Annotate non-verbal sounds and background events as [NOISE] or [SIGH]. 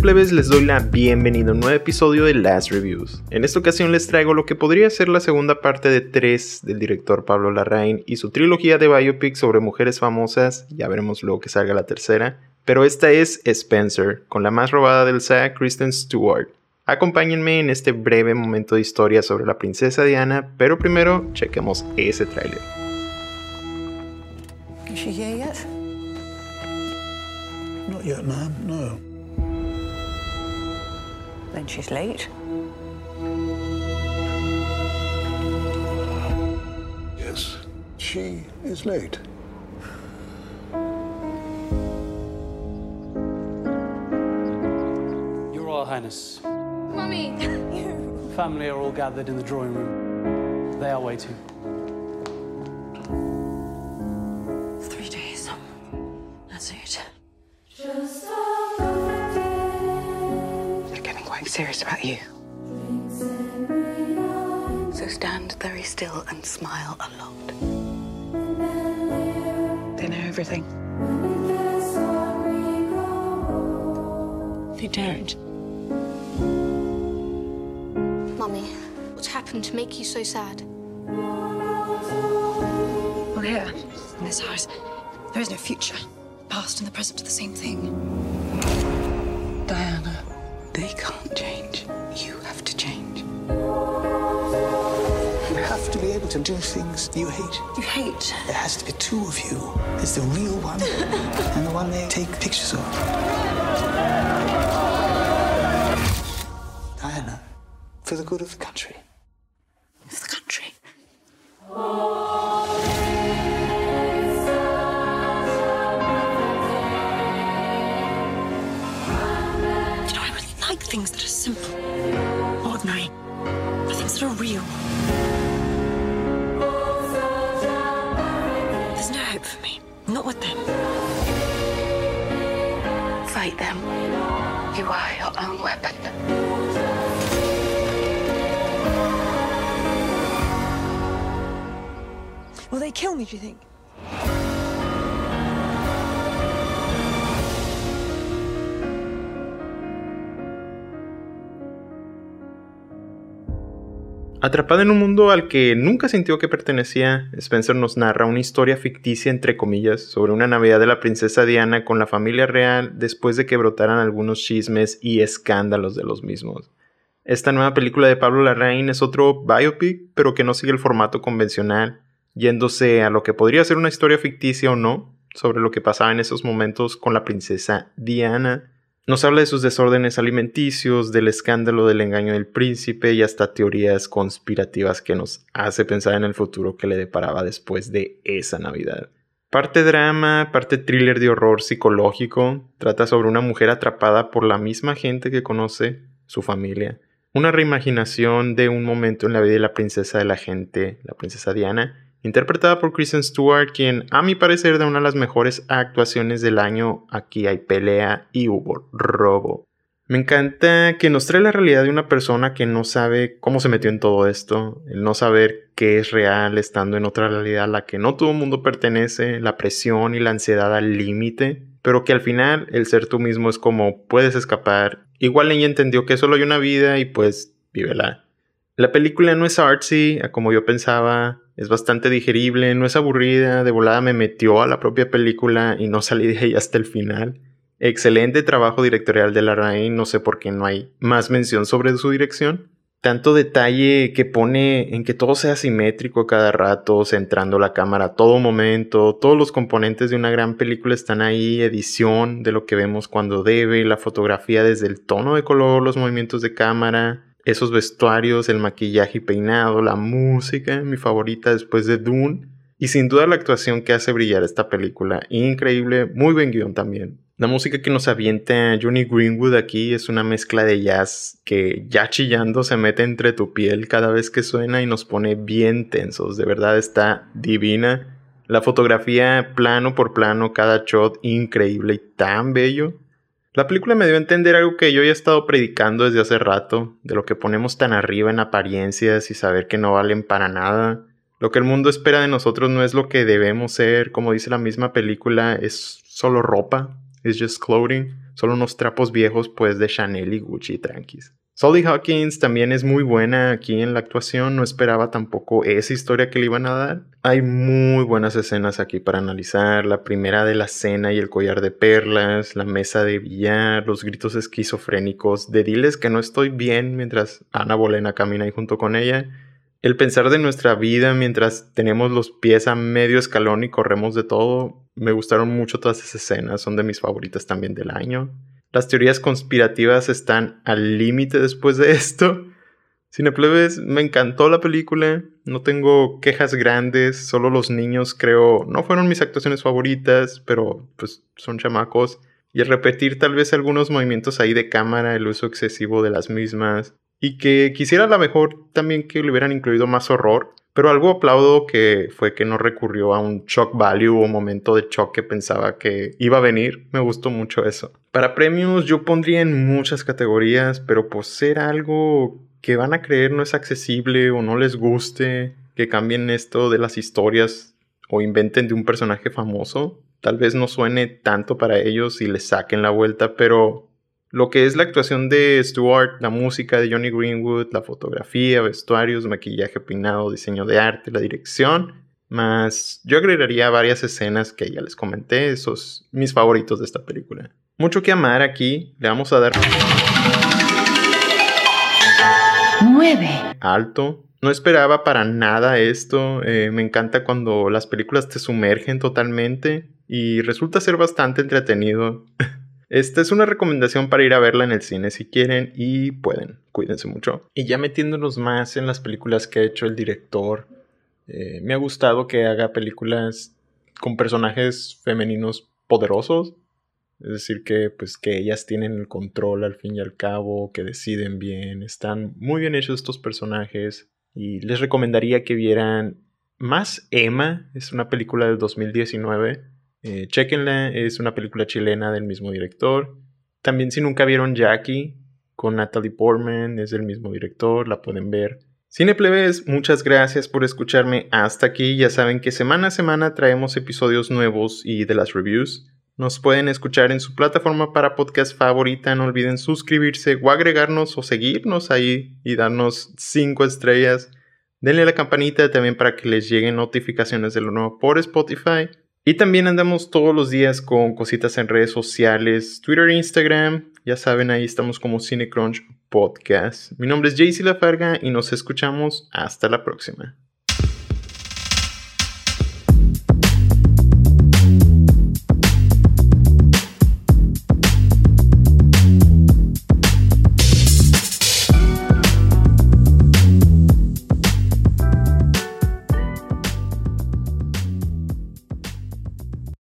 plebes? Les doy la bienvenida a un nuevo episodio de Last Reviews. En esta ocasión les traigo lo que podría ser la segunda parte de tres del director Pablo Larraín y su trilogía de biopic sobre mujeres famosas, ya veremos luego que salga la tercera, pero esta es Spencer, con la más robada del SAG, Kristen Stewart. Acompáñenme en este breve momento de historia sobre la princesa Diana, pero primero chequemos ese tráiler. Not no. Then she's late. Yes, she is late. Your Royal Highness, Mummy, [LAUGHS] family are all gathered in the drawing room. They are waiting. Three days. That's it. Serious about you. So stand very still and smile a lot. They know everything. They don't. Mummy, what's happened to make you so sad? Well, here, in this house, there is no future. Past and the present are the same thing. They can't change. You have to change. You have to be able to do things you hate. You hate. There has to be two of you. There's the real one [LAUGHS] and the one they take pictures of. Diana, for the good of the country. Real. There's no hope for me. Not with them. Fight them. You are your own weapon. Will they kill me, do you think? Atrapada en un mundo al que nunca sintió que pertenecía, Spencer nos narra una historia ficticia entre comillas sobre una Navidad de la princesa Diana con la familia real después de que brotaran algunos chismes y escándalos de los mismos. Esta nueva película de Pablo Larraín es otro biopic, pero que no sigue el formato convencional, yéndose a lo que podría ser una historia ficticia o no, sobre lo que pasaba en esos momentos con la princesa Diana. Nos habla de sus desórdenes alimenticios, del escándalo del engaño del príncipe y hasta teorías conspirativas que nos hace pensar en el futuro que le deparaba después de esa Navidad. Parte drama, parte thriller de horror psicológico, trata sobre una mujer atrapada por la misma gente que conoce, su familia. Una reimaginación de un momento en la vida de la princesa de la gente, la princesa Diana, interpretada por Kristen Stewart, quien a mi parecer da una de las mejores actuaciones del año. Aquí hay pelea y hubo robo. Me encanta que nos trae la realidad de una persona que no sabe cómo se metió en todo esto, el no saber qué es real estando en otra realidad a la que no todo el mundo pertenece, la presión y la ansiedad al límite, pero que al final el ser tú mismo es como puedes escapar. Igual ella entendió que solo hay una vida y pues vívela. La película no es artsy, como yo pensaba, es bastante digerible, no es aburrida, de volada me metió a la propia película y no salí de ella hasta el final. Excelente trabajo directorial de Larraín, no sé por qué no hay más mención sobre su dirección. Tanto detalle que pone en que todo sea simétrico cada rato, centrando la cámara a todo momento, todos los componentes de una gran película están ahí, edición de lo que vemos cuando debe, la fotografía desde el tono de color, los movimientos de cámara, esos vestuarios, el maquillaje y peinado, la música, mi favorita después de Dune, y sin duda la actuación que hace brillar esta película, increíble, muy buen guion también. La música que nos avienta Johnny Greenwood aquí es una mezcla de jazz que ya chillando se mete entre tu piel cada vez que suena y nos pone bien tensos, de verdad está divina. La fotografía plano por plano, cada shot increíble y tan bello. La película me dio a entender algo que yo ya he estado predicando desde hace rato, de lo que ponemos tan arriba en apariencias y saber que no valen para nada. Lo que el mundo espera de nosotros no es lo que debemos ser, como dice la misma película, es solo ropa. It's Just Clothing, solo unos trapos viejos pues de Chanel y Gucci tranquis. Solly Hawkins también es muy buena aquí en la actuación, no esperaba tampoco esa historia que le iban a dar. Hay muy buenas escenas aquí para analizar, la primera de la cena y el collar de perlas, la mesa de billar, los gritos esquizofrénicos de diles que no estoy bien mientras Ana Bolena camina ahí junto con ella. El pensar de nuestra vida mientras tenemos los pies a medio escalón y corremos de todo, me gustaron mucho todas esas escenas, son de mis favoritas también del año. Las teorías conspirativas están al límite después de esto. Cineplebes, me encantó la película. No tengo quejas grandes. Solo los niños, creo, no fueron mis actuaciones favoritas, pero pues son chamacos. Y el repetir tal vez algunos movimientos ahí de cámara, el uso excesivo de las mismas. Y que quisiera a lo mejor también que le hubieran incluido más horror. Pero algo aplaudo que fue que no recurrió a un shock value o momento de shock que pensaba que iba a venir. Me gustó mucho eso. Para premios yo pondría en muchas categorías, pero por ser algo que van a creer no es accesible o no les guste, que cambien esto de las historias o inventen de un personaje famoso, tal vez no suene tanto para ellos y les saquen la vuelta, pero lo que es la actuación de Stewart, la música de Johnny Greenwood, la fotografía, vestuarios, maquillaje peinado, diseño de arte, la dirección, más yo agregaría varias escenas que ya les comenté, esos mis favoritos de esta película. Mucho que amar aquí, le vamos a dar 9. alto. No esperaba para nada esto, eh, me encanta cuando las películas te sumergen totalmente y resulta ser bastante entretenido. [LAUGHS] Esta es una recomendación para ir a verla en el cine si quieren y pueden. Cuídense mucho. Y ya metiéndonos más en las películas que ha hecho el director, eh, me ha gustado que haga películas con personajes femeninos poderosos. Es decir, que pues que ellas tienen el control al fin y al cabo, que deciden bien, están muy bien hechos estos personajes. Y les recomendaría que vieran más Emma, es una película del 2019 eh, chequenla, es una película chilena del mismo director. También si nunca vieron Jackie con Natalie Portman, es del mismo director, la pueden ver. Cineplebes, muchas gracias por escucharme hasta aquí. Ya saben que semana a semana traemos episodios nuevos y de las reviews. Nos pueden escuchar en su plataforma para podcast favorita. No olviden suscribirse o agregarnos o seguirnos ahí y darnos 5 estrellas. Denle a la campanita también para que les lleguen notificaciones de lo nuevo por Spotify. Y también andamos todos los días con cositas en redes sociales, Twitter e Instagram. Ya saben, ahí estamos como CineCrunch Podcast. Mi nombre es JC Lafarga y nos escuchamos hasta la próxima.